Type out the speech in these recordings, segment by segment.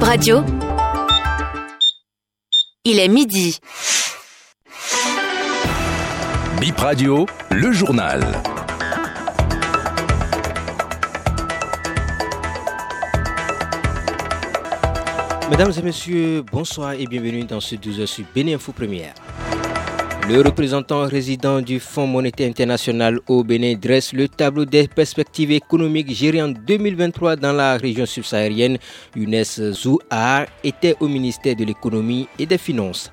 Bib Radio. Il est midi. Bip Radio, le journal. Mesdames et messieurs, bonsoir et bienvenue dans ce 12h sur Bénin Info Première. Le représentant résident du Fonds monétaire international au Bénin dresse le tableau des perspectives économiques gérées en 2023 dans la région subsaharienne. Younes Zouhar était au ministère de l'économie et des finances.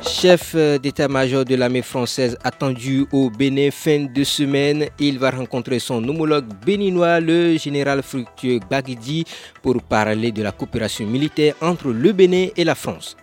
Chef d'état-major de l'armée française attendu au Bénin fin de semaine, il va rencontrer son homologue béninois, le général Fructueux Bagidi, pour parler de la coopération militaire entre le Bénin et la France.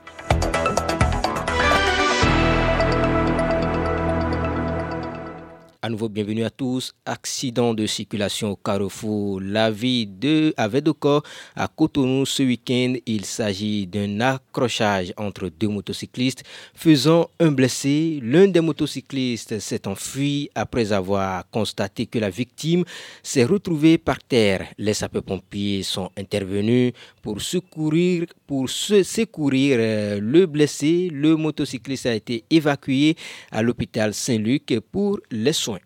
À nouveau, bienvenue à tous. Accident de circulation au carrefour La Vie de à Vedoko à Cotonou ce week-end. Il s'agit d'un accrochage entre deux motocyclistes faisant un blessé. L'un des motocyclistes s'est enfui après avoir constaté que la victime s'est retrouvée par terre. Les sapeurs-pompiers sont intervenus pour secourir, pour se secourir euh, le blessé. Le motocycliste a été évacué à l'hôpital Saint-Luc pour les soins.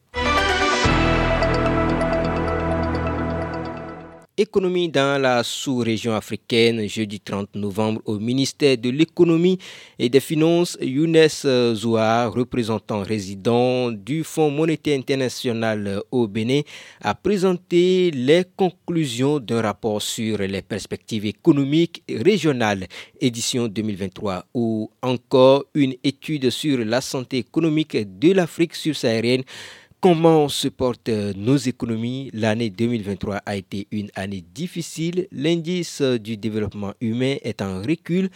Économie dans la sous-région africaine, jeudi 30 novembre, au ministère de l'économie et des finances, Younes Zoua, représentant résident du Fonds monétaire international au Bénin, a présenté les conclusions d'un rapport sur les perspectives économiques régionales, édition 2023, ou encore une étude sur la santé économique de l'Afrique subsaharienne Comment se portent nos économies? L'année 2023 a été une année difficile. L'indice du développement humain est en recul.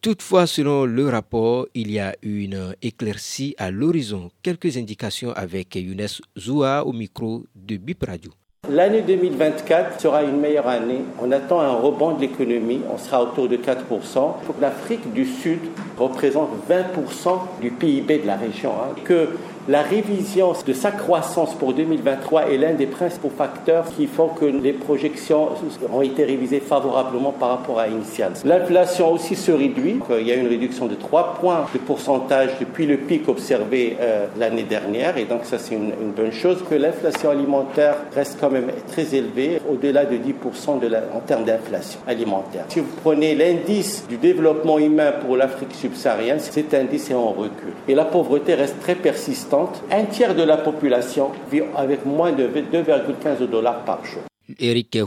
Toutefois, selon le rapport, il y a une éclaircie à l'horizon. Quelques indications avec Younes Zoua au micro de Bip Radio. L'année 2024 sera une meilleure année. On attend un rebond de l'économie. On sera autour de 4%. Il faut que l'Afrique du Sud représente 20% du PIB de la région. Hein. Que la révision de sa croissance pour 2023 est l'un des principaux facteurs qui font que les projections ont été révisées favorablement par rapport à initial. L'inflation aussi se réduit. Il y a une réduction de 3 points de pourcentage depuis le pic observé euh, l'année dernière et donc ça c'est une, bonne chose. Que l'inflation alimentaire reste quand même très élevée, au-delà de 10% de la, en termes d'inflation alimentaire. Si vous prenez l'indice du développement humain pour l'Afrique subsaharienne, cet indice est en recul. Et la pauvreté reste très persistante un tiers de la population vit avec moins de 2,15 dollars par jour. Eric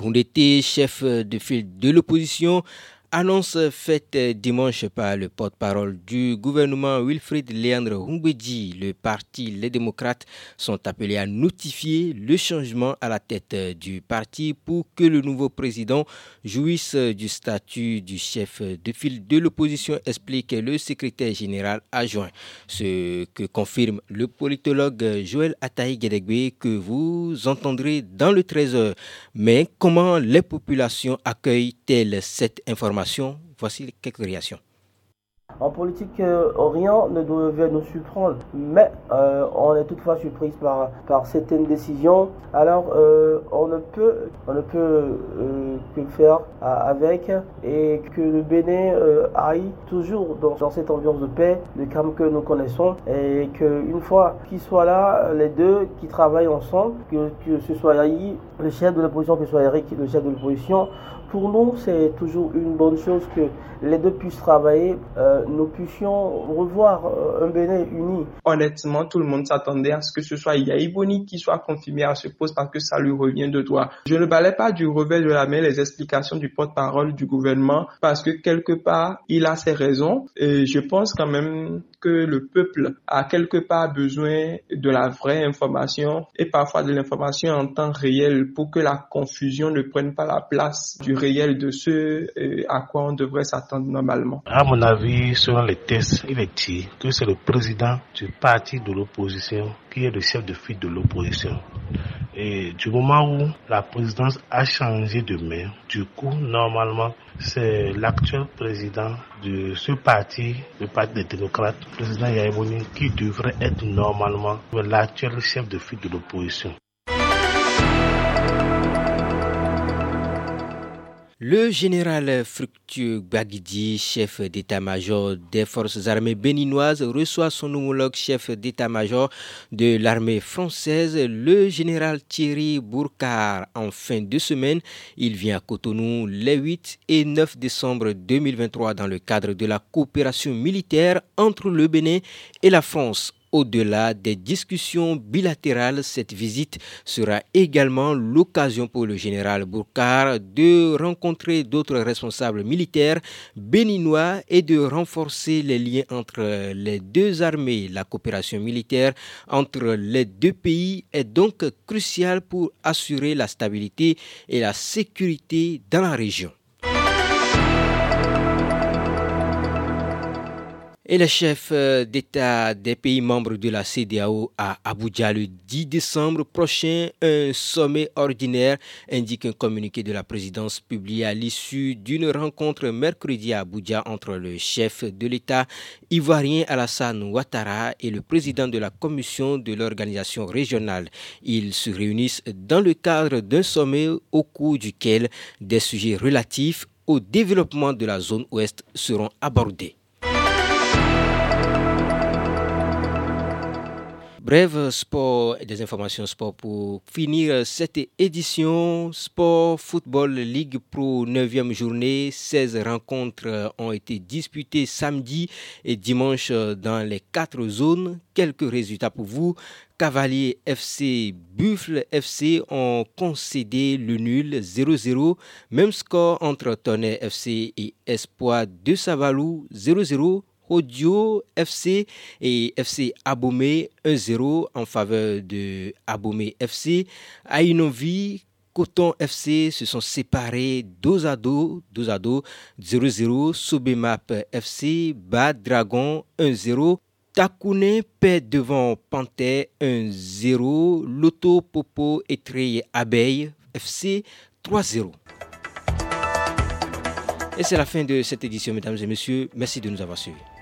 chef de file de l'opposition, Annonce faite dimanche par le porte-parole du gouvernement Wilfried Leandre Humbedji, le parti Les démocrates sont appelés à notifier le changement à la tête du parti pour que le nouveau président jouisse du statut du chef de file de l'opposition, explique le secrétaire général adjoint. Ce que confirme le politologue Joël Ataï Gedegbe que vous entendrez dans le 13h. Mais comment les populations accueillent-elles cette information Voici quelques réactions. En politique, euh, rien ne devait nous surprendre, mais euh, on est toutefois surprise par, par certaines décisions. Alors, euh, on ne peut, on ne peut que faire avec et que le Bénin aille toujours dans, dans, cette ambiance de paix, de calme que nous connaissons, et qu'une fois qu'ils soient là, les deux qui travaillent ensemble, que, que ce soit le chef de l'opposition, que ce soit Eric, le chef de l'opposition, pour nous, c'est toujours une bonne chose que les deux puissent travailler, nous puissions revoir euh, un Bénin uni. Honnêtement, tout le monde s'attendait à ce que ce soit Yaïboni qui soit confirmé à ce poste parce que ça lui revient de droit. Je ne balais pas du revers de la main les explications du porte-parole du gouvernement parce que quelque part, il a ses raisons et je pense quand même que le peuple a quelque part besoin de la vraie information et parfois de l'information en temps réel pour que la confusion ne prenne pas la place du réel de ce à quoi on devrait s'attendre normalement. À mon avis, selon les tests, il est dit que c'est le président du parti de l'opposition qui est le chef de file de l'opposition. Et du moment où la présidence a changé de main, du coup, normalement, c'est l'actuel président de ce parti, le parti des démocrates, le président Yaïbouni, qui devrait être normalement l'actuel chef de file de l'opposition. Le général Fructueux Bagidi, chef d'état-major des forces armées béninoises, reçoit son homologue chef d'état-major de l'armée française, le général Thierry Bourcar, en fin de semaine. Il vient à Cotonou les 8 et 9 décembre 2023 dans le cadre de la coopération militaire entre le Bénin et la France au-delà des discussions bilatérales, cette visite sera également l'occasion pour le général Bourkar de rencontrer d'autres responsables militaires béninois et de renforcer les liens entre les deux armées. La coopération militaire entre les deux pays est donc cruciale pour assurer la stabilité et la sécurité dans la région. Et le chef euh, d'État des pays membres de la CDAO à Abuja le 10 décembre prochain, un sommet ordinaire indique un communiqué de la présidence publié à l'issue d'une rencontre mercredi à Abuja entre le chef de l'État ivoirien Alassane Ouattara et le président de la commission de l'organisation régionale. Ils se réunissent dans le cadre d'un sommet au cours duquel des sujets relatifs au développement de la zone ouest seront abordés. Bref, sport et des informations sport pour finir cette édition. Sport Football League Pro 9e journée. 16 rencontres ont été disputées samedi et dimanche dans les quatre zones. Quelques résultats pour vous. Cavalier FC, Buffle FC ont concédé le nul 0-0. Même score entre Tonnerre FC et Espoir de Savalou 0-0. Audio FC et FC Abomé 1-0 en faveur de Abomé FC. Ainovi Coton FC se sont séparés dos à dos, dos à dos, 0-0. Sobemap FC bat Dragon 1-0. Takune perd devant Panthère 1-0. Loto Popo et Abeille FC 3-0. Et c'est la fin de cette édition, mesdames et messieurs. Merci de nous avoir suivis.